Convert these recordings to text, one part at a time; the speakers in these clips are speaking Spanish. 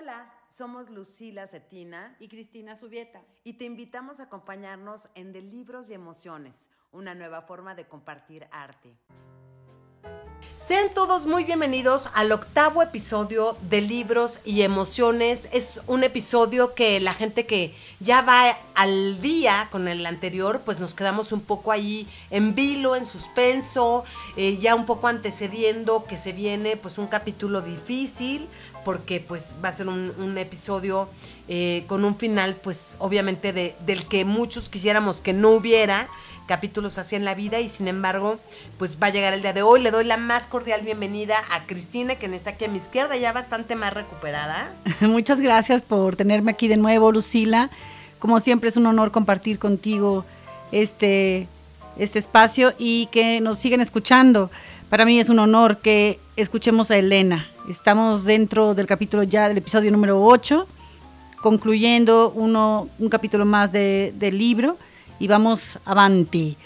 Hola, somos Lucila Cetina y Cristina Subieta. y te invitamos a acompañarnos en De Libros y Emociones, una nueva forma de compartir arte. Sean todos muy bienvenidos al octavo episodio de Libros y Emociones. Es un episodio que la gente que ya va al día con el anterior, pues nos quedamos un poco ahí en vilo, en suspenso, eh, ya un poco antecediendo que se viene pues un capítulo difícil, porque pues va a ser un, episodio eh, con un final pues obviamente de- del que muchos quisiéramos que no hubiera capítulos así en la vida y sin embargo pues va a llegar el día de hoy. Le doy la más cordial bienvenida a Cristina que está aquí a mi izquierda ya bastante más recuperada. Muchas gracias por tenerme aquí de nuevo, Lucila. Como siempre es un honor compartir contigo este, este espacio y que nos sigan escuchando. Para mí es un honor que escuchemos a Elena. Estamos dentro del capítulo ya del episodio número 8, concluyendo uno, un capítulo más de- del libro y vamos avanti.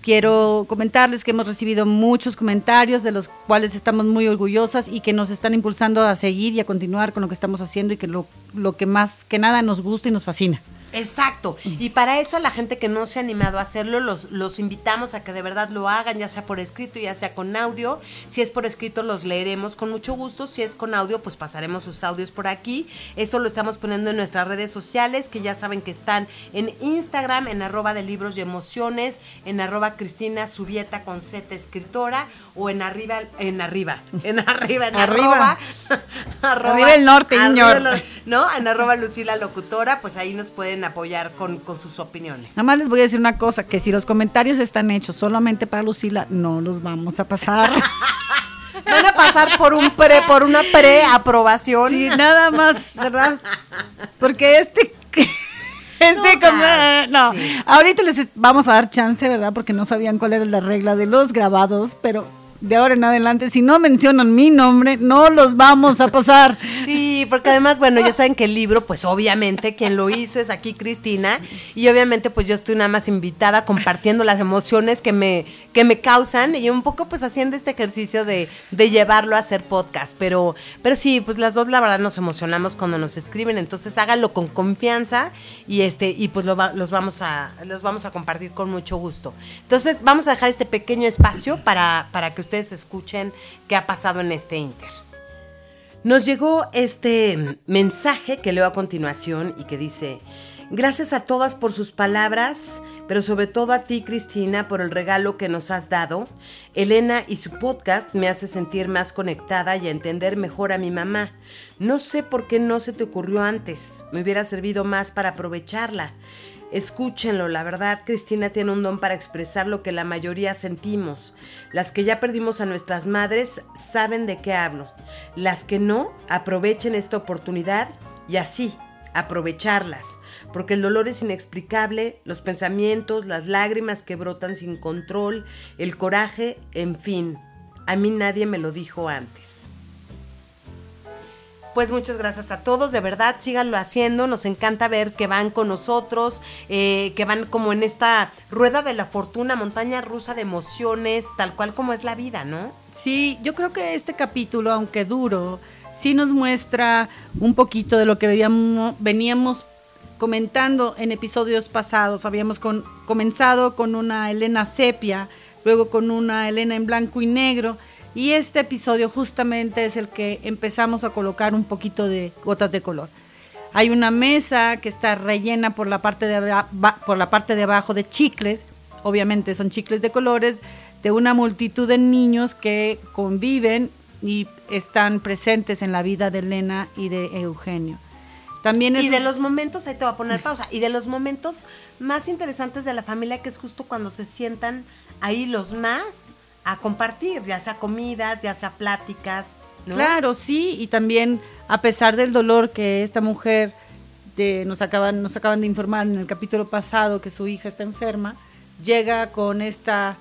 Quiero comentarles que hemos recibido muchos comentarios de los cuales estamos muy orgullosas y que nos están impulsando a seguir y a continuar con lo que estamos haciendo y que lo, lo que más que nada nos gusta y nos fascina. Exacto. Y para eso a la gente que no se ha animado a hacerlo, los, los invitamos a que de verdad lo hagan, ya sea por escrito, ya sea con audio. Si es por escrito, los leeremos con mucho gusto. Si es con audio, pues pasaremos sus audios por aquí. Eso lo estamos poniendo en nuestras redes sociales, que ya saben que están en Instagram, en arroba de libros y emociones, en arroba Cristina Subieta con Z escritora, o en arriba, en arriba, en arriba, en Arriba. arroba. Arriba el norte, arriba señor. el norte. ¿no? En arroba Lucila Locutora, pues ahí nos pueden apoyar con, con sus opiniones. Nada más les voy a decir una cosa, que si los comentarios están hechos solamente para Lucila, no los vamos a pasar. Van a pasar por un pre, por una preaprobación. Sí, nada más, ¿verdad? Porque este... Este No, como, claro, no, sí. ahorita les vamos a dar chance, ¿verdad? Porque no sabían cuál era la regla de los grabados, pero de ahora en adelante, si no mencionan mi nombre, no los vamos a pasar. Sí, porque además, bueno, ya saben que el libro, pues obviamente quien lo hizo es aquí Cristina y obviamente pues yo estoy nada más invitada compartiendo las emociones que me, que me causan y un poco pues haciendo este ejercicio de, de llevarlo a hacer podcast, pero, pero sí, pues las dos la verdad nos emocionamos cuando nos escriben, entonces háganlo con confianza y este y pues lo los vamos a los vamos a compartir con mucho gusto. Entonces vamos a dejar este pequeño espacio para, para que ustedes escuchen qué ha pasado en este inter. Nos llegó este mensaje que leo a continuación y que dice, gracias a todas por sus palabras, pero sobre todo a ti, Cristina, por el regalo que nos has dado. Elena y su podcast me hace sentir más conectada y a entender mejor a mi mamá. No sé por qué no se te ocurrió antes, me hubiera servido más para aprovecharla. Escúchenlo, la verdad, Cristina tiene un don para expresar lo que la mayoría sentimos. Las que ya perdimos a nuestras madres saben de qué hablo. Las que no, aprovechen esta oportunidad y así, aprovecharlas. Porque el dolor es inexplicable, los pensamientos, las lágrimas que brotan sin control, el coraje, en fin. A mí nadie me lo dijo antes. Pues muchas gracias a todos, de verdad, síganlo haciendo, nos encanta ver que van con nosotros, eh, que van como en esta rueda de la fortuna, montaña rusa de emociones, tal cual como es la vida, ¿no? Sí, yo creo que este capítulo, aunque duro, sí nos muestra un poquito de lo que veníamos comentando en episodios pasados. Habíamos con- comenzado con una Elena sepia, luego con una Elena en blanco y negro, y este episodio justamente es el que empezamos a colocar un poquito de gotas de color. Hay una mesa que está rellena por la parte de, por la parte de abajo de chicles, obviamente son chicles de colores, de una multitud de niños que conviven y están presentes en la vida de Elena y de Eugenio. También es Y de los momentos, ahí te voy a poner pausa, y de los momentos más interesantes de la familia, que es justo cuando se sientan ahí los más a compartir, ya sea comidas, ya sea pláticas, ¿no? Claro, sí, y también a pesar del dolor que esta mujer de, nos acaban nos acaban de informar en el capítulo pasado que su hija está enferma, llega con esta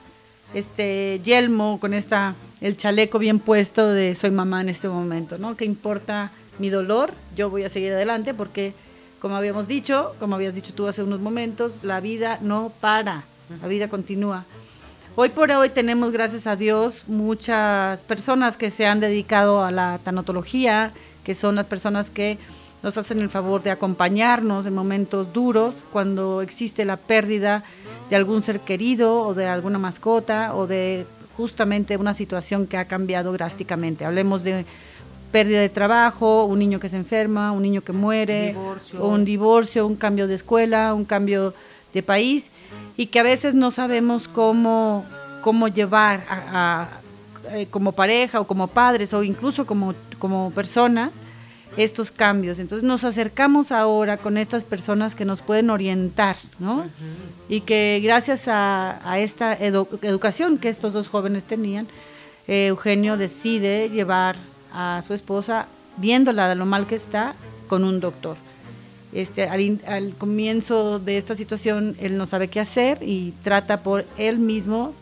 este yelmo, con esta el chaleco bien puesto de soy mamá en este momento, ¿no? ¿Qué importa mi dolor? Yo voy a seguir adelante porque como habíamos dicho, como habías dicho tú hace unos momentos, la vida no para, la vida continúa. Hoy por hoy tenemos, gracias a Dios, muchas personas que se han dedicado a la tanatología, que son las personas que nos hacen el favor de acompañarnos en momentos duros, cuando existe la pérdida de algún ser querido o de alguna mascota o de justamente una situación que ha cambiado drásticamente. Hablemos de pérdida de trabajo, un niño que se enferma, un niño que muere, un divorcio, un cambio de escuela, un cambio de país y que a veces no sabemos cómo, cómo llevar a, eh, como pareja o como padres o incluso como, como persona estos cambios. Entonces nos acercamos ahora con estas personas que nos pueden orientar, ¿no? Y que gracias a, esta educación que estos dos jóvenes tenían, eh, Eugenio decide llevar a su esposa, viéndola de lo mal que está, con un doctor. Este, al, comienzo de esta situación, él no sabe qué hacer y trata por él mismo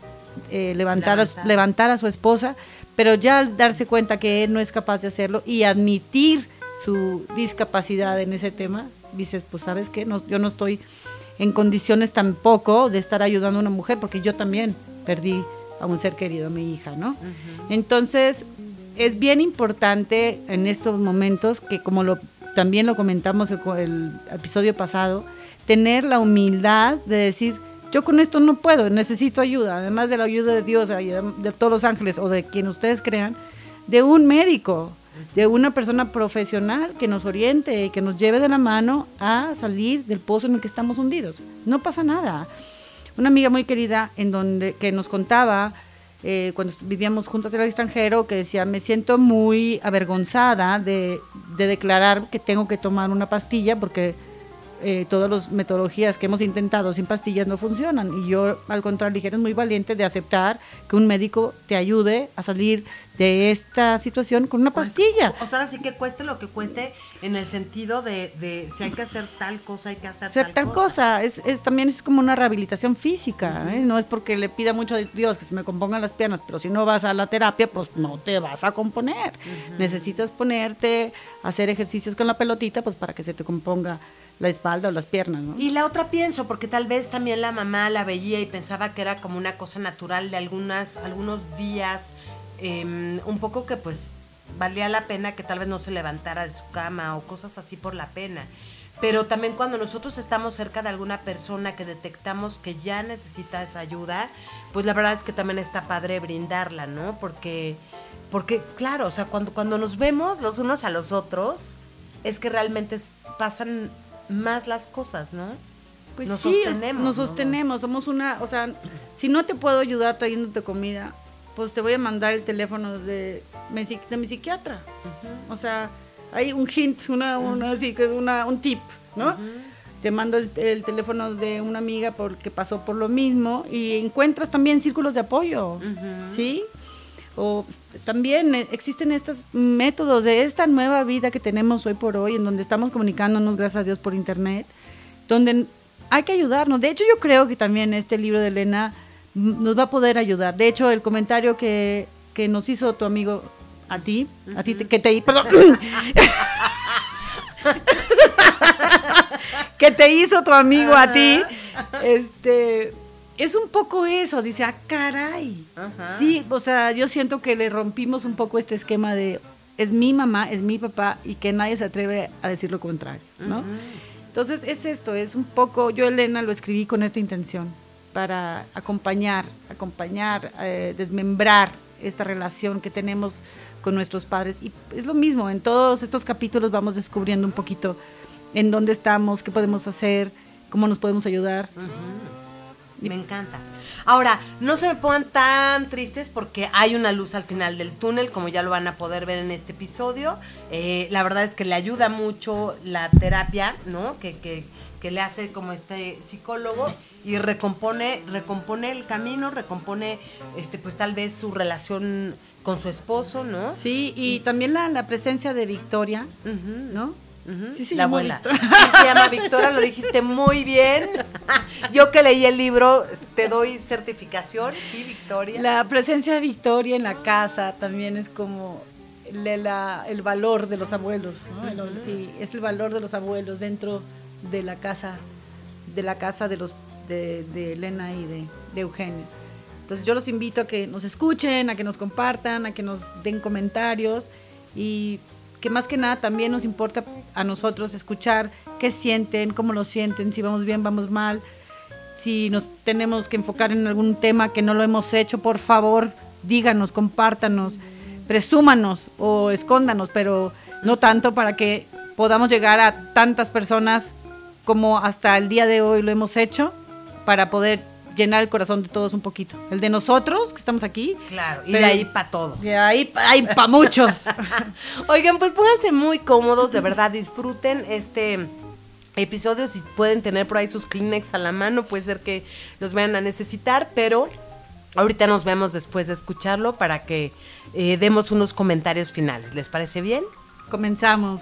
eh, levantar, levantar. A, levantar a su esposa, pero ya al darse cuenta que él no es capaz de hacerlo y admitir su discapacidad en ese tema, dices, pues sabes qué, no, yo no estoy en condiciones tampoco de estar ayudando a una mujer, porque yo también perdí a un ser querido, a mi hija, ¿no? Entonces, es bien importante en estos momentos, que como lo, también lo comentamos el, el episodio pasado, tener la humildad de decir, yo con esto no puedo, necesito ayuda, además de la ayuda de Dios, de todos los ángeles o de quien ustedes crean, de un médico, de una persona profesional que nos oriente y que nos lleve de la mano a salir del pozo en el que estamos hundidos. No pasa nada. Una amiga muy querida en donde que nos contaba eh, cuando vivíamos juntas en el extranjero que decía me siento muy avergonzada de, de declarar que tengo que tomar una pastilla porque eh, todas las metodologías que hemos intentado sin pastillas no funcionan. Y yo, al contrario, dije, eres muy valiente de aceptar que un médico te ayude a salir de esta situación con una pastilla. O sea, así que cueste lo que cueste en el sentido de, de si hay que hacer tal cosa, hay que hacer, tal, cosa. Es, es, también es como una rehabilitación física, ¿eh? no es porque le pida mucho a Dios que se me compongan las piernas, pero si no vas a la terapia, pues no te vas a componer. Necesitas ponerte, hacer ejercicios con la pelotita, pues para que se te componga la espalda o las piernas, ¿no? Y la otra pienso, porque tal vez también la mamá la veía y pensaba que era como una cosa natural de algunas, algunos días, em, un poco que pues valía la pena que tal vez no se levantara de su cama o cosas así por la pena. Pero también cuando nosotros estamos cerca de alguna persona que detectamos que ya necesita esa ayuda, pues la verdad es que también está padre brindarla, ¿no? Porque, porque claro, o sea, cuando, cuando nos vemos los unos a los otros, es que realmente pasan más las cosas, ¿no? Pues nos sí, sostenemos, nos sostenemos, somos una, o sea, si no te puedo ayudar trayéndote comida, pues te voy a mandar el teléfono de, de mi psiquiatra. O sea, hay un hint, una, una, así, una un tip, ¿no? Te mando el, teléfono de una amiga porque pasó por lo mismo y encuentras también círculos de apoyo, ¿sí? O también existen estos métodos de esta nueva vida que tenemos hoy por hoy, en donde estamos comunicándonos, gracias a Dios, por internet, donde hay que ayudarnos. De hecho, yo creo que también este libro de Elena nos va a poder ayudar. De hecho, el comentario que, nos hizo tu amigo a ti, a ti que te perdón, que te hizo tu amigo a ti, este es un poco eso, dice, ah, caray. Sí, o sea, yo siento que le rompimos un poco este esquema de es mi mamá, es mi papá y que nadie se atreve a decir lo contrario, ¿no? Entonces es esto, es un poco, yo Elena lo escribí con esta intención, para acompañar, acompañar, eh, desmembrar esta relación que tenemos con nuestros padres. Y es lo mismo, en todos estos capítulos vamos descubriendo un poquito en dónde estamos, qué podemos hacer, cómo nos podemos ayudar. Me encanta. Ahora, no se me pongan tan tristes porque hay una luz al final del túnel, como ya lo van a poder ver en este episodio. Eh, la verdad es que le ayuda mucho la terapia, ¿no? Que, que le hace como este psicólogo y recompone, recompone el camino, recompone este, pues tal vez su relación con su esposo, ¿no? Sí, y, también la, la, presencia de Victoria, ¿no? sí, la abuela. Sí, se llama Victoria, lo dijiste muy bien. Yo que leí el libro, te doy certificación, sí, Victoria. La presencia de Victoria en la casa también es como el valor de los abuelos, ¿no? sí, es el valor de los abuelos dentro de la casa, de la casa de los de, Elena y de, de Eugenio. Entonces yo los invito a que nos escuchen, a que nos compartan, a que nos den comentarios y que más que nada también nos importa a nosotros escuchar qué sienten, cómo lo sienten, si vamos bien, vamos mal, si nos tenemos que enfocar en algún tema que no lo hemos hecho, por favor, díganos, compártanos, presúmanos o escóndanos, pero no tanto para que podamos llegar a tantas personas como hasta el día de hoy lo hemos hecho, para poder llenar el corazón de todos un poquito. El de nosotros, que estamos aquí. Claro, y de ahí para todos. De ahí para muchos. Oigan, pues pónganse muy cómodos, de verdad, disfruten este episodio. Si pueden tener por ahí sus Kleenex a la mano, puede ser que los vayan a necesitar, pero ahorita nos vemos después de escucharlo para que eh, demos unos comentarios finales. ¿Les parece bien? Comenzamos.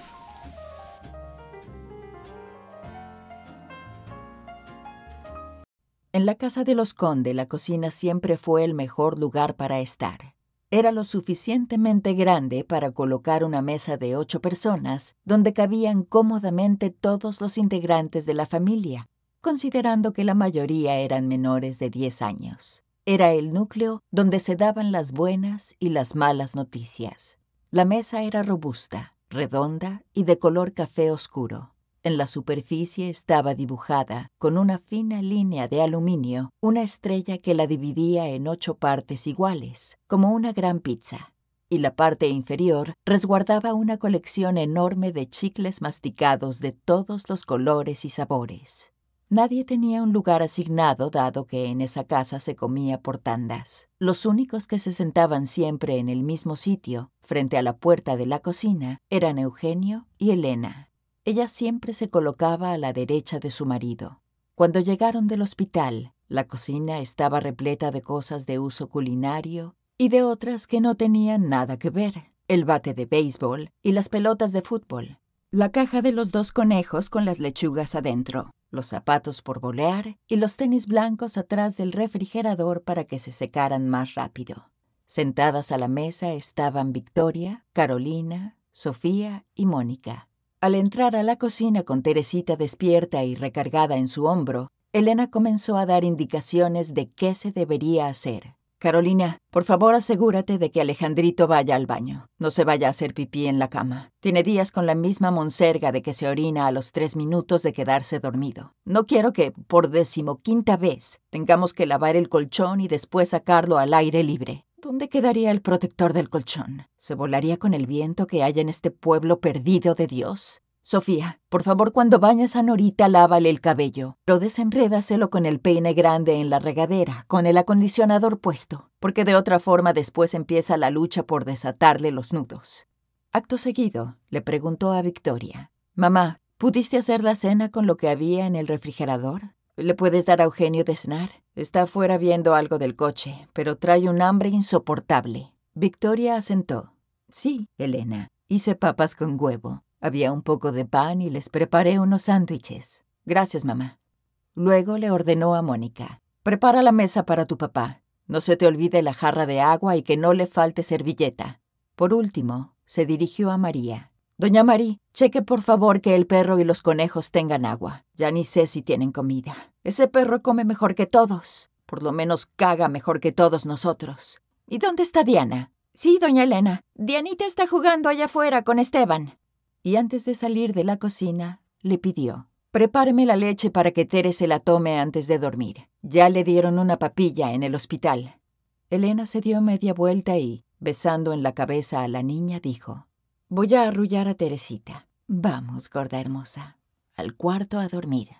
En la casa de los Conde la cocina siempre fue el mejor lugar para estar. Era lo suficientemente grande para colocar una mesa de ocho personas donde cabían cómodamente todos los integrantes de la familia, considerando que la mayoría eran menores de 10 años. Era el núcleo donde se daban las buenas y las malas noticias. La mesa era robusta, redonda y de color café oscuro. En la superficie estaba dibujada, con una fina línea de aluminio, una estrella que la dividía en ocho partes iguales, como una gran pizza. Y la parte inferior resguardaba una colección enorme de chicles masticados de todos los colores y sabores. Nadie tenía un lugar asignado dado que en esa casa se comía por tandas. Los únicos que se sentaban siempre en el mismo sitio, frente a la puerta de la cocina, eran Eugenio y Elena. Ella siempre se colocaba a la derecha de su marido. Cuando llegaron del hospital, la cocina estaba repleta de cosas de uso culinario y de otras que no tenían nada que ver, el bate de béisbol y las pelotas de fútbol, la caja de los dos conejos con las lechugas adentro, los zapatos por bolear y los tenis blancos atrás del refrigerador para que se secaran más rápido. Sentadas a la mesa estaban Victoria, Carolina, Sofía y Mónica. Al entrar a la cocina con Teresita despierta y recargada en su hombro, Elena comenzó a dar indicaciones de qué se debería hacer. Carolina, por favor asegúrate de que Alejandrito vaya al baño. No se vaya a hacer pipí en la cama. Tiene días con la misma monserga de que se orina a los tres minutos de quedarse dormido. No quiero que, por decimoquinta vez, tengamos que lavar el colchón y después sacarlo al aire libre. ¿Dónde quedaría el protector del colchón? ¿Se volaría con el viento que hay en este pueblo perdido de Dios? Sofía, por favor, cuando bañes a Norita, lávale el cabello, pero desenrédaselo con el peine grande en la regadera, con el acondicionador puesto, porque de otra forma después empieza la lucha por desatarle los nudos. Acto seguido, le preguntó a Victoria, Mamá, ¿pudiste hacer la cena con lo que había en el refrigerador? ¿Le puedes dar a Eugenio de cenar? Está afuera viendo algo del coche, pero trae un hambre insoportable. Victoria asentó. Sí, Elena. Hice papas con huevo. Había un poco de pan y les preparé unos sándwiches. Gracias, mamá. Luego le ordenó a Mónica. Prepara la mesa para tu papá. No se te olvide la jarra de agua y que no le falte servilleta. Por último, se dirigió a María. Doña Marí, cheque por favor que el perro y los conejos tengan agua. Ya ni sé si tienen comida. Ese perro come mejor que todos. Por lo menos caga mejor que todos nosotros. ¿Y dónde está Diana? Sí, doña Elena. Dianita está jugando allá afuera con Esteban. Y antes de salir de la cocina, le pidió. Prepáreme la leche para que Tere se la tome antes de dormir. Ya le dieron una papilla en el hospital. Elena se dio media vuelta y, besando en la cabeza a la niña, dijo, Voy a arrullar a Teresita. Vamos, gorda hermosa, al cuarto a dormir.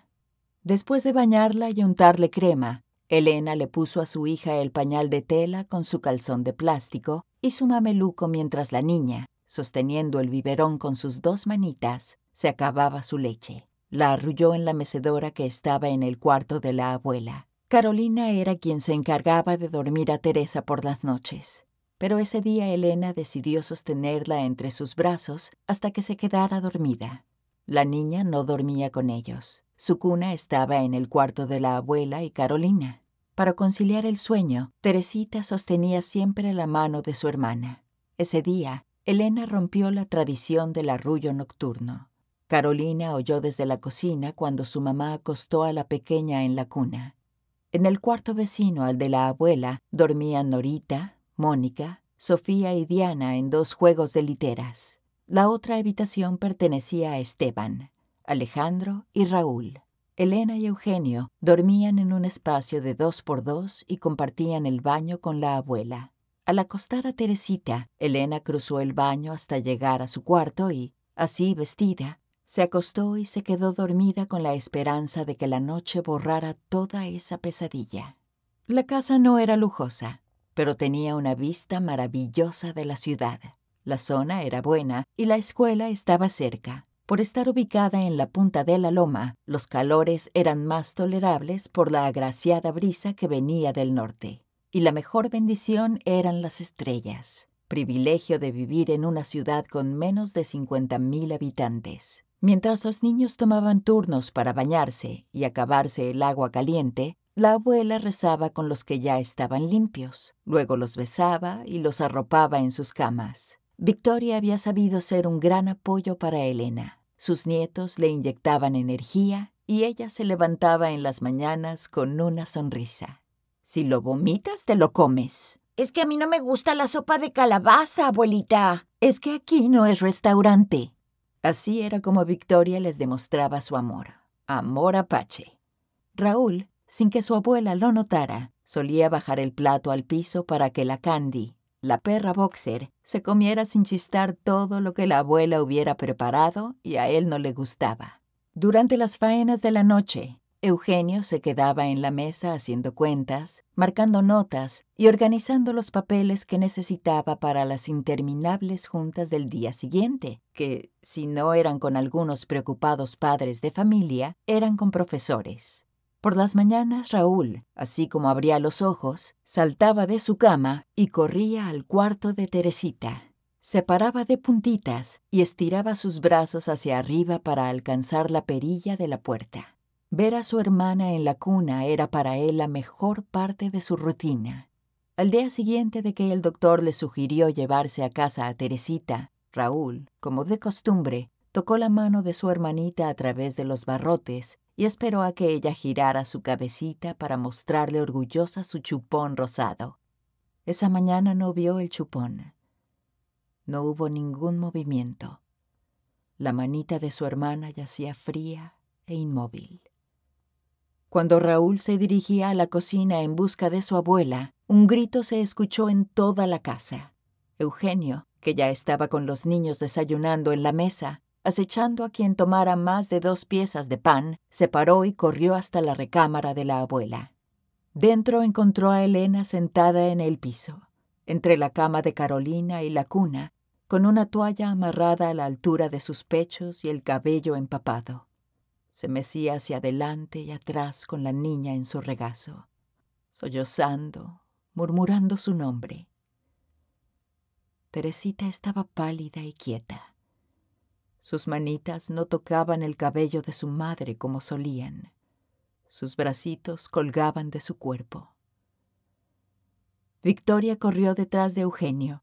Después de bañarla y untarle crema, Elena le puso a su hija el pañal de tela con su calzón de plástico y su mameluco mientras la niña, sosteniendo el biberón con sus dos manitas, se acababa su leche. La arrulló en la mecedora que estaba en el cuarto de la abuela. Carolina era quien se encargaba de dormir a Teresa por las noches pero ese día Elena decidió sostenerla entre sus brazos hasta que se quedara dormida. La niña no dormía con ellos. Su cuna estaba en el cuarto de la abuela y Carolina. Para conciliar el sueño, Teresita sostenía siempre la mano de su hermana. Ese día, Elena rompió la tradición del arrullo nocturno. Carolina oyó desde la cocina cuando su mamá acostó a la pequeña en la cuna. En el cuarto vecino al de la abuela dormían Norita, Mónica, Sofía y Diana en dos juegos de literas. La otra habitación pertenecía a Esteban, Alejandro y Raúl. Elena y Eugenio dormían en un espacio de dos por dos y compartían el baño con la abuela. Al acostar a Teresita, Elena cruzó el baño hasta llegar a su cuarto y, así vestida, se acostó y se quedó dormida con la esperanza de que la noche borrara toda esa pesadilla. La casa no era lujosa, pero tenía una vista maravillosa de la ciudad. La zona era buena y la escuela estaba cerca. Por estar ubicada en la punta de la loma, los calores eran más tolerables por la agraciada brisa que venía del norte. Y la mejor bendición eran las estrellas, privilegio de vivir en una ciudad con menos de 50.000 habitantes. Mientras los niños tomaban turnos para bañarse y acabarse el agua caliente, la abuela rezaba con los que ya estaban limpios, luego los besaba y los arropaba en sus camas. Victoria había sabido ser un gran apoyo para Elena. Sus nietos le inyectaban energía y ella se levantaba en las mañanas con una sonrisa. Si lo vomitas, te lo comes. Es que a mí no me gusta la sopa de calabaza, abuelita. Es que aquí no es restaurante. Así era como Victoria les demostraba su amor. Amor apache. Raúl, sin que su abuela lo notara, solía bajar el plato al piso para que la Candy, la perra boxer, se comiera sin chistar todo lo que la abuela hubiera preparado y a él no le gustaba. Durante las faenas de la noche, Eugenio se quedaba en la mesa haciendo cuentas, marcando notas y organizando los papeles que necesitaba para las interminables juntas del día siguiente, que, si no eran con algunos preocupados padres de familia, eran con profesores. Por las mañanas Raúl, así como abría los ojos, saltaba de su cama y corría al cuarto de Teresita. Se paraba de puntitas y estiraba sus brazos hacia arriba para alcanzar la perilla de la puerta. Ver a su hermana en la cuna era para él la mejor parte de su rutina. Al día siguiente de que el doctor le sugirió llevarse a casa a Teresita, Raúl, como de costumbre, tocó la mano de su hermanita a través de los barrotes y esperó a que ella girara su cabecita para mostrarle orgullosa su chupón rosado. Esa mañana no vio el chupón. No hubo ningún movimiento. La manita de su hermana yacía fría e inmóvil. Cuando Raúl se dirigía a la cocina en busca de su abuela, un grito se escuchó en toda la casa. Eugenio, que ya estaba con los niños desayunando en la mesa, acechando a quien tomara más de dos piezas de pan, se paró y corrió hasta la recámara de la abuela. Dentro encontró a Elena sentada en el piso, entre la cama de Carolina y la cuna, con una toalla amarrada a la altura de sus pechos y el cabello empapado. Se mecía hacia adelante y atrás con la niña en su regazo, sollozando, murmurando su nombre. Teresita estaba pálida y quieta. Sus manitas no tocaban el cabello de su madre como solían. Sus bracitos colgaban de su cuerpo. Victoria corrió detrás de Eugenio,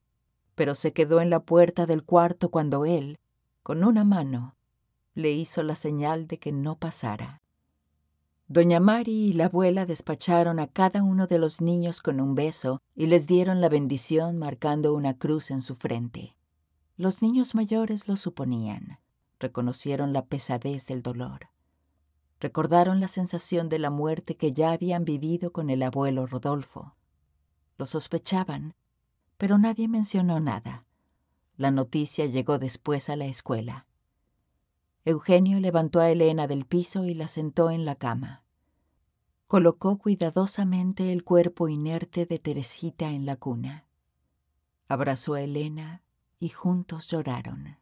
pero se quedó en la puerta del cuarto cuando él, con una mano, le hizo la señal de que no pasara. Doña Mari y la abuela despacharon a cada uno de los niños con un beso y les dieron la bendición marcando una cruz en su frente. Los niños mayores lo suponían, reconocieron la pesadez del dolor. Recordaron la sensación de la muerte que ya habían vivido con el abuelo Rodolfo. Lo sospechaban, pero nadie mencionó nada. La noticia llegó después a la escuela. Eugenio levantó a Elena del piso y la sentó en la cama. Colocó cuidadosamente el cuerpo inerte de Teresita en la cuna. Abrazó a Elena y juntos lloraron.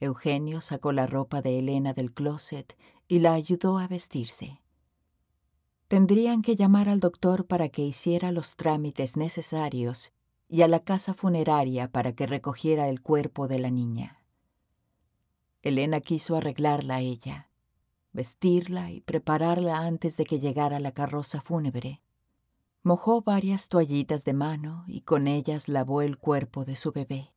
Eugenio sacó la ropa de Elena del closet y la ayudó a vestirse. Tendrían que llamar al doctor para que hiciera los trámites necesarios y a la casa funeraria para que recogiera el cuerpo de la niña. Elena quiso arreglarla a ella, vestirla y prepararla antes de que llegara la carroza fúnebre. Mojó varias toallitas de mano y con ellas lavó el cuerpo de su bebé.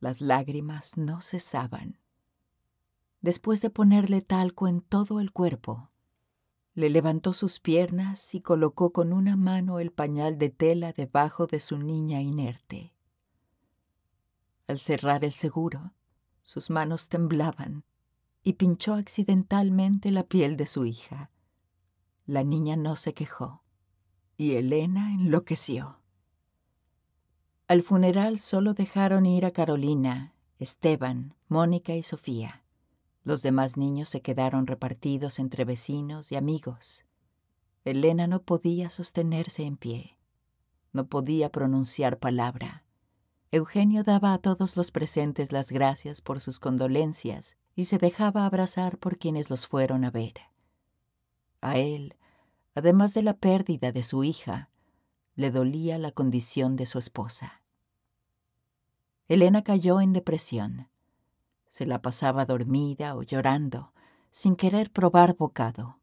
Las lágrimas no cesaban. Después de ponerle talco en todo el cuerpo, le levantó sus piernas y colocó con una mano el pañal de tela debajo de su niña inerte. Al cerrar el seguro, sus manos temblaban y pinchó accidentalmente la piel de su hija. La niña no se quejó y Elena enloqueció. Al funeral solo dejaron ir a Carolina, Esteban, Mónica y Sofía. Los demás niños se quedaron repartidos entre vecinos y amigos. Elena no podía sostenerse en pie. No podía pronunciar palabra. Eugenio daba a todos los presentes las gracias por sus condolencias y se dejaba abrazar por quienes los fueron a ver. A él, además de la pérdida de su hija, le dolía la condición de su esposa. Elena cayó en depresión. Se la pasaba dormida o llorando, sin querer probar bocado.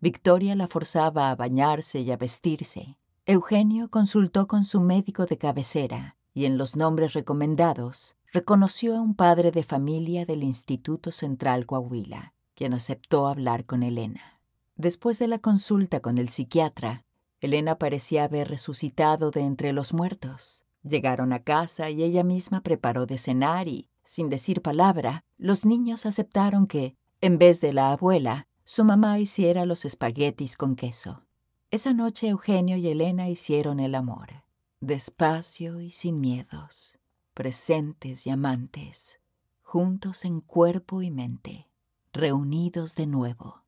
Victoria la forzaba a bañarse y a vestirse. Eugenio consultó con su médico de cabecera y en los nombres recomendados reconoció a un padre de familia del Instituto Central Coahuila, quien aceptó hablar con Elena. Después de la consulta con el psiquiatra, Elena parecía haber resucitado de entre los muertos. Llegaron a casa y ella misma preparó de cenar y, sin decir palabra, los niños aceptaron que, en vez de la abuela, su mamá hiciera los espaguetis con queso. Esa noche Eugenio y Elena hicieron el amor despacio y sin miedos, presentes y amantes, juntos en cuerpo y mente, reunidos de nuevo.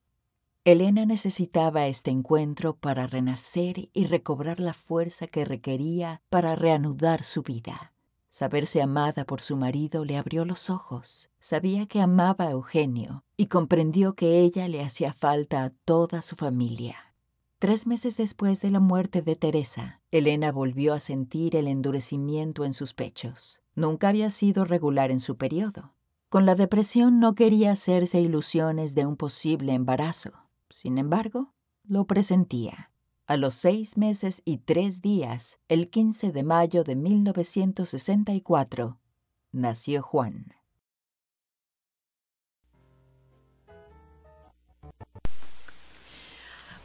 Elena necesitaba este encuentro para renacer y recobrar la fuerza que requería para reanudar su vida. Saberse amada por su marido le abrió los ojos. Sabía que amaba a Eugenio y comprendió que ella le hacía falta a toda su familia. Tres meses después de la muerte de Teresa, Elena volvió a sentir el endurecimiento en sus pechos. Nunca había sido regular en su periodo. Con la depresión no quería hacerse ilusiones de un posible embarazo. Sin embargo, lo presentía. A los seis meses y tres días, el 15 de mayo de 1964, nació Juan.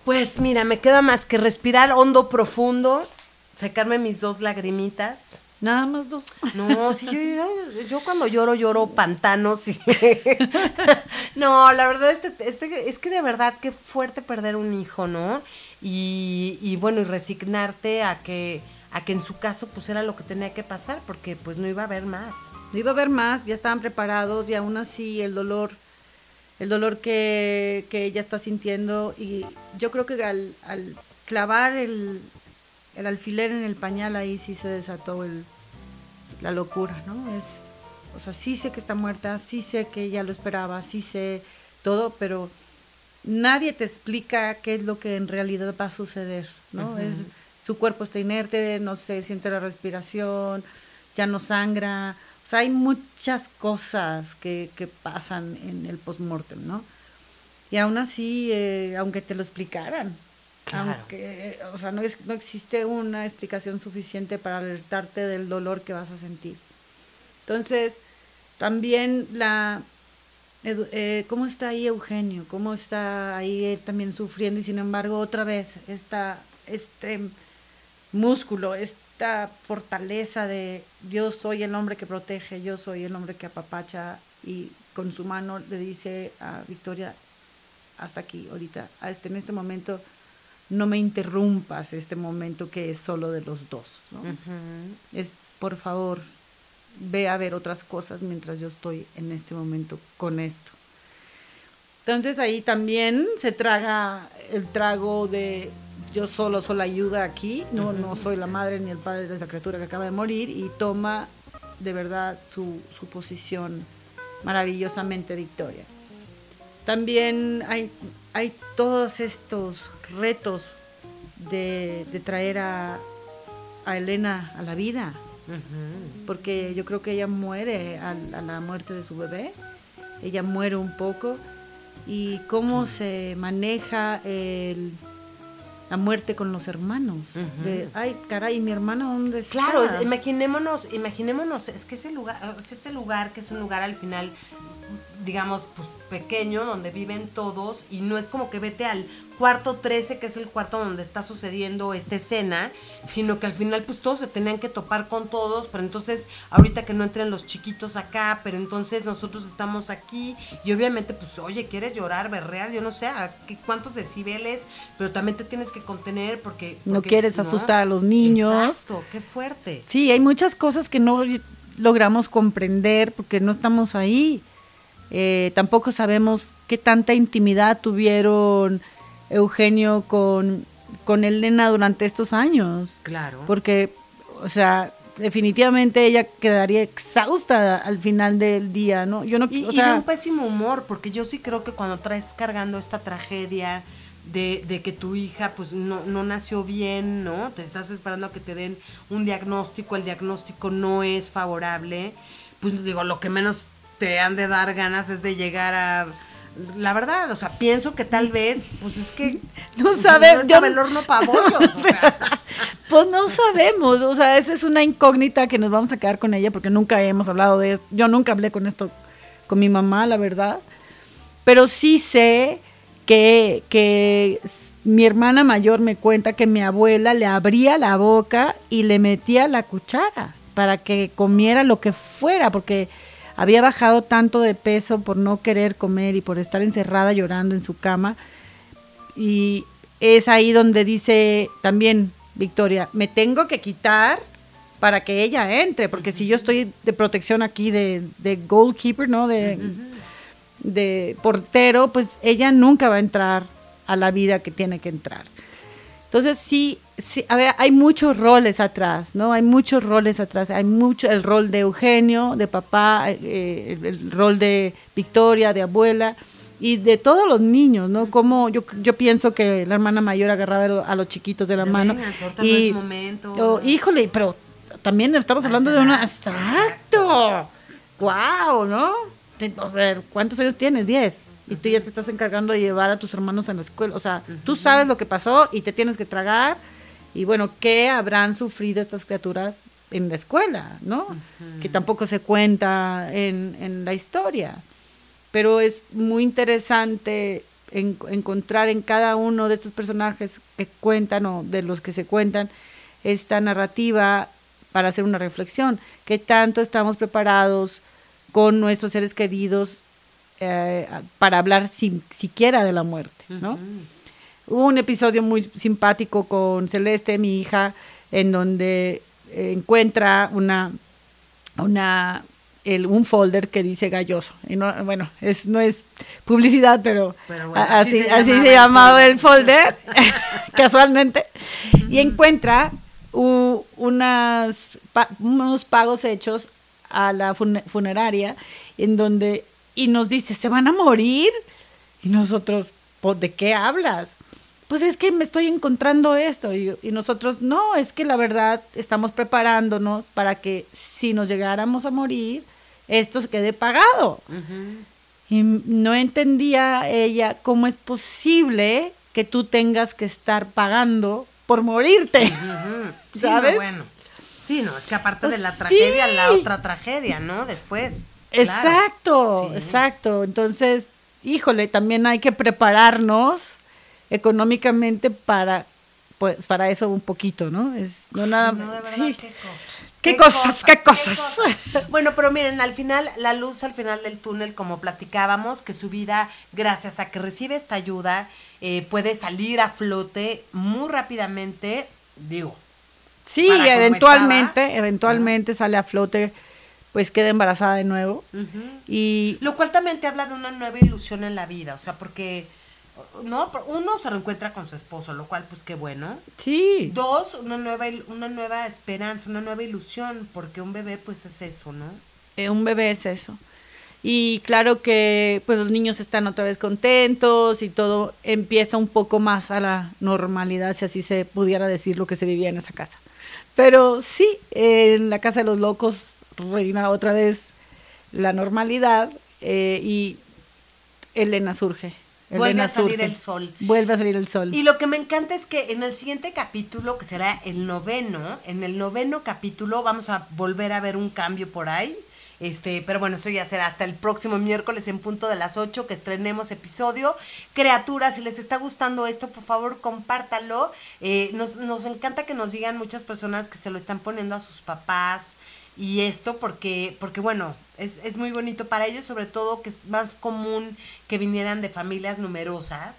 Pues mira, me queda más que respirar hondo, profundo, sacarme mis dos lagrimitas. Nada más dos. No, sí, yo, yo, cuando lloro, lloro pantanos. Y... no, la verdad, este, este, es que de verdad, qué fuerte perder un hijo, ¿no? Y, y bueno, y resignarte a que, a que en su caso, pues era lo que tenía que pasar, porque pues no iba a haber más. No iba a haber más, ya estaban preparados y aún así el dolor el dolor que, ella está sintiendo y yo creo que al, clavar el, alfiler en el pañal ahí sí se desató el, la locura, ¿no? Es, o sea, sí sé que está muerta, sí sé que ella lo esperaba, sí sé todo, pero nadie te explica qué es lo que en realidad va a suceder, ¿no? es, su cuerpo está inerte, no se siente la respiración, ya no sangra, o sea, hay muchas cosas que, pasan en el postmortem, ¿no? Y aún así, eh, aunque te lo explicaran, aunque, o sea, no, no existe una explicación suficiente para alertarte del dolor que vas a sentir. Entonces, también la, eh, ¿cómo está ahí Eugenio? ¿Cómo está ahí él también sufriendo? Y sin embargo, otra vez, esta, este músculo, esta fortaleza de yo soy el hombre que protege, yo soy el hombre que apapacha y con su mano le dice a Victoria, hasta aquí, ahorita, a este, en este momento, no me interrumpas este momento que es solo de los dos. Es, por favor, ve a ver otras cosas mientras yo estoy en este momento con esto. Entonces ahí también se traga el trago de yo solo soy la ayuda aquí, no, no soy la madre ni el padre de esa criatura que acaba de morir y toma de verdad su, posición maravillosamente victoria. También hay, hay todos estos retos de, traer a, Elena a la vida, porque yo creo que ella muere a, a, la muerte de su bebé, ella muere un poco, y cómo se maneja el la muerte con los hermanos. de, ay, caray, mi hermano, ¿dónde está? Claro, imaginémonos, imaginémonos, es que ese lugar, ese lugar que es un lugar al final digamos, pues pequeño, donde viven todos, y no es como que vete al cuarto 13, que es el cuarto donde está sucediendo esta escena, sino que al final pues todos se tenían que topar con todos, pero entonces ahorita que no entren los chiquitos acá, pero entonces nosotros estamos aquí y obviamente pues oye, quieres llorar, berrear, yo no sé a qué, cuántos decibeles, pero también te tienes que contener porque... no quieres asustar a los niños. Exacto, qué fuerte. Sí, hay muchas cosas que no logramos comprender porque no estamos ahí. Eh, tampoco sabemos qué tanta intimidad tuvieron Eugenio con, con Elena durante estos años. Claro. Porque, o sea, definitivamente ella quedaría exhausta al final del día, ¿no? Yo no, y, o y de un pésimo humor, porque yo sí creo que cuando traes cargando esta tragedia de, de que tu hija pues no, no nació bien, ¿no? Te estás esperando a que te den un diagnóstico, el diagnóstico no es favorable, pues digo, lo que menos te han de dar ganas es de llegar a... La verdad, o sea, pienso que tal vez, pues es que... No pues, sabe- No el horno para bollos, o sea... Pues no sabemos, o sea, esa es una incógnita que nos vamos a quedar con ella porque nunca hemos hablado de esto. Yo nunca hablé con esto con mi mamá, la verdad. Pero sí sé que, que mi hermana mayor me cuenta que mi abuela le abría la boca y le metía la cuchara para que comiera lo que fuera, porque había bajado tanto de peso por no querer comer y por estar encerrada llorando en su cama. Y es ahí donde dice también Victoria, me tengo que quitar para que ella entre, porque si yo estoy de protección aquí de, de goalkeeper, ¿no? De, de portero, pues ella nunca va a entrar a la vida que tiene que entrar. Entonces sí, sí a ver, hay muchos roles atrás, ¿no? Hay muchos roles atrás. Hay mucho el rol de Eugenio, de papá, eh, el, el rol de Victoria, de abuela y de todos los niños, ¿no? Como yo, yo pienso que la hermana mayor agarraba a los chiquitos de la mano y oh, híjole, pero también estamos hablando de una exacto. Wow, ¿no? A ver, ¿cuántos años tienes? Diez. Y tú ya te estás encargando de llevar a tus hermanos a la escuela. O sea, tú sabes lo que pasó y te tienes que tragar. Y bueno, ¿qué habrán sufrido estas criaturas en la escuela, no? Que tampoco se cuenta en, en la historia. Pero es muy interesante en- encontrar en cada uno de estos personajes que cuentan o de los que se cuentan esta narrativa para hacer una reflexión. ¿Qué tanto estamos preparados con nuestros seres queridos eh, para hablar sin, siquiera de la muerte, ¿no? Hubo un episodio muy simpático con Celeste, mi hija, en donde eh, encuentra una, una el, un folder que dice galloso. Y no, bueno, es, no es publicidad, pero, Pero bueno, a- así así, se así llamaba se el llamaba el folder. casualmente. Y encuentra u- unas, pa- unos pagos hechos a la fun- funeraria en donde y nos dice, ¿se van a morir? Y nosotros, "¿Pues, ¿de qué hablas? Pues es que me estoy encontrando esto. Y, y nosotros, no, es que la verdad estamos preparándonos para que si nos llegáramos a morir, esto quede pagado. Y no entendía ella cómo es posible que tú tengas que estar pagando por morirte. Ujú. Sí, ¿Sabes? no, bueno. Sí, no, es que aparte de la Sí. tragedia, la otra tragedia, ¿no? Después. Exacto, Sí. exacto. Entonces, híjole, también hay que prepararnos económicamente para pues para eso un poquito, ¿no? Es no nada No, de verdad, sí. qué cosas. ¿Qué cosas, qué cosas? Bueno, pero miren, al final, la luz al final del túnel, como platicábamos, que su vida, gracias a que recibe esta ayuda, eh, puede salir a flote muy rápidamente, digo. Sí, eventualmente, eventualmente sale a flote, pues queda embarazada de nuevo. Y Lo cual también te habla de una nueva ilusión en la vida, o sea, porque, ¿no? Uno se reencuentra con su esposo, lo cual, pues qué bueno. sí, Dos, una nueva, una nueva esperanza, una nueva ilusión, porque un bebé, pues es eso, ¿no? Eh, un bebé es eso. Y claro que pues los niños están otra vez contentos y todo empieza un poco más a la normalidad, si así se pudiera decir lo que se vivía en esa casa. Pero sí, en la casa de los locos reina otra vez la normalidad eh, y Elena surge. Vuelve a salir surge. el sol. Vuelve a salir el sol. Y lo que me encanta es que en el siguiente capítulo, que será el noveno, en el noveno capítulo vamos a volver a ver un cambio por ahí, Este, pero bueno, eso ya será hasta el próximo miércoles en punto de las 8 que estrenemos episodio. Criaturas, si les está gustando esto, por favor compártalo. Eh, nos, nos encanta que nos digan muchas personas que se lo están poniendo a sus papás y esto porque, porque bueno, es, es muy bonito para ellos, sobre todo que es más común que vinieran de familias numerosas.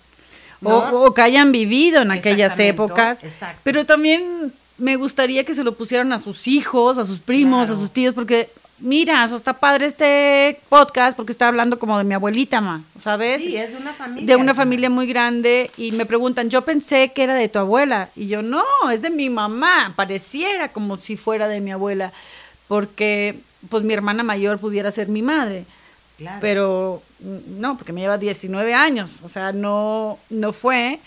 ¿no? O, o que hayan vivido en aquellas épocas. exacto. Pero también me gustaría que se lo pusieran a sus hijos, a sus primos, Claro. a sus tíos, porque mira, eso está padre este podcast porque está hablando como de mi abuelita, ma, ¿sabes? Sí, es de una familia. de una familia muy grande y me preguntan, yo pensé que era de tu abuela y yo no, es de mi mamá, pareciera como si fuera de mi abuela, porque pues mi hermana mayor pudiera ser mi madre, Claro. pero mm, no, porque me lleva 19 años, o sea, no, no fue,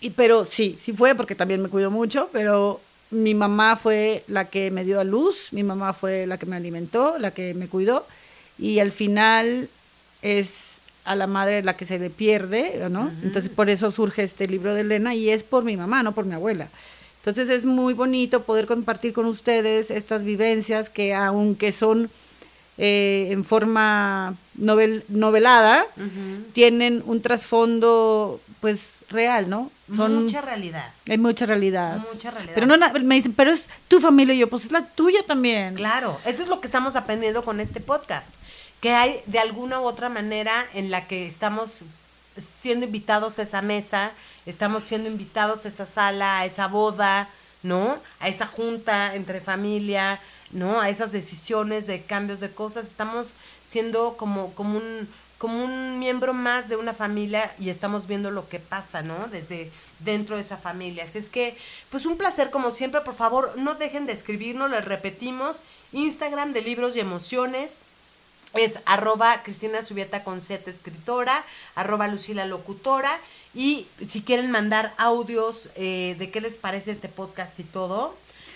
y, pero sí, sí fue porque también me cuidó mucho, pero mi mamá fue la que me dio a luz, mi mamá fue la que me alimentó, la que me cuidó, y al final es a la madre la que se le pierde, ¿no? Entonces por eso surge este libro de Elena y es por mi mamá, no por mi abuela. Entonces es muy bonito poder compartir con ustedes estas vivencias que aunque son eh, en forma novel, novelada, tienen un trasfondo pues real, ¿no? Son, Mucha realidad. hay mucha realidad. Mucha realidad. Pero no me dicen, pero es tu familia y yo, pues es la tuya también. Claro, eso es lo que estamos aprendiendo con este podcast, que hay de alguna u otra manera en la que estamos siendo invitados a esa mesa, estamos siendo invitados a esa sala, a esa boda, ¿no? A esa junta entre familia, ¿no? A esas decisiones de cambios de cosas, estamos siendo como, como un como un miembro más de una familia y estamos viendo lo que pasa, ¿no? Desde dentro de esa familia. Así es que, pues un placer como siempre, por favor, no dejen de escribirnos, les repetimos, Instagram de libros y emociones, es arroba Cristina Subieta con escritora, arroba Lucila locutora, y si quieren mandar audios eh, de qué les parece este podcast y todo,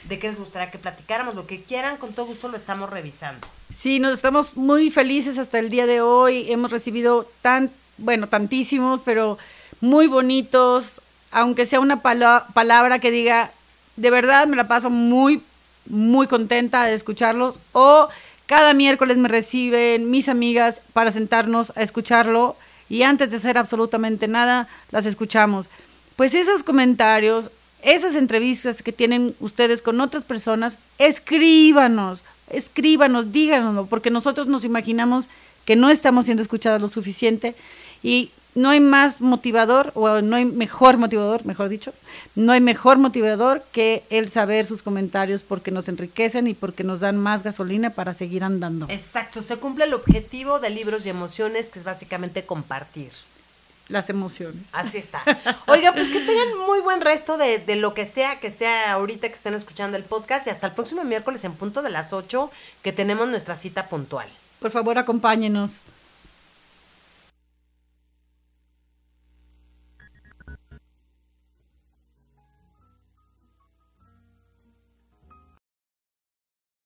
de qué les gustaría que platicáramos, lo que quieran, con todo gusto lo estamos revisando. Sí, nos estamos muy felices hasta el día de hoy. Hemos recibido tan, bueno, tantísimos, pero muy bonitos. Aunque sea una pala- palabra que diga, de verdad me la paso muy, muy contenta de escucharlos. O cada miércoles me reciben mis amigas para sentarnos a escucharlo. Y antes de hacer absolutamente nada, las escuchamos. Pues esos comentarios, esas entrevistas que tienen ustedes con otras personas, escríbanos, escríbanos, díganoslo, porque nosotros nos imaginamos que no estamos siendo escuchadas lo suficiente y no hay más motivador, o no hay mejor motivador, mejor dicho, no hay mejor motivador que el saber sus comentarios porque nos enriquecen y porque nos dan más gasolina para seguir andando. Exacto, se cumple el objetivo de libros y emociones, que es básicamente compartir. Las emociones. Así está. Oiga, pues que tengan muy buen resto de, de lo que sea, que sea ahorita que estén escuchando el podcast y hasta el próximo miércoles en punto de las 8 que tenemos nuestra cita puntual. Por favor, acompáñenos.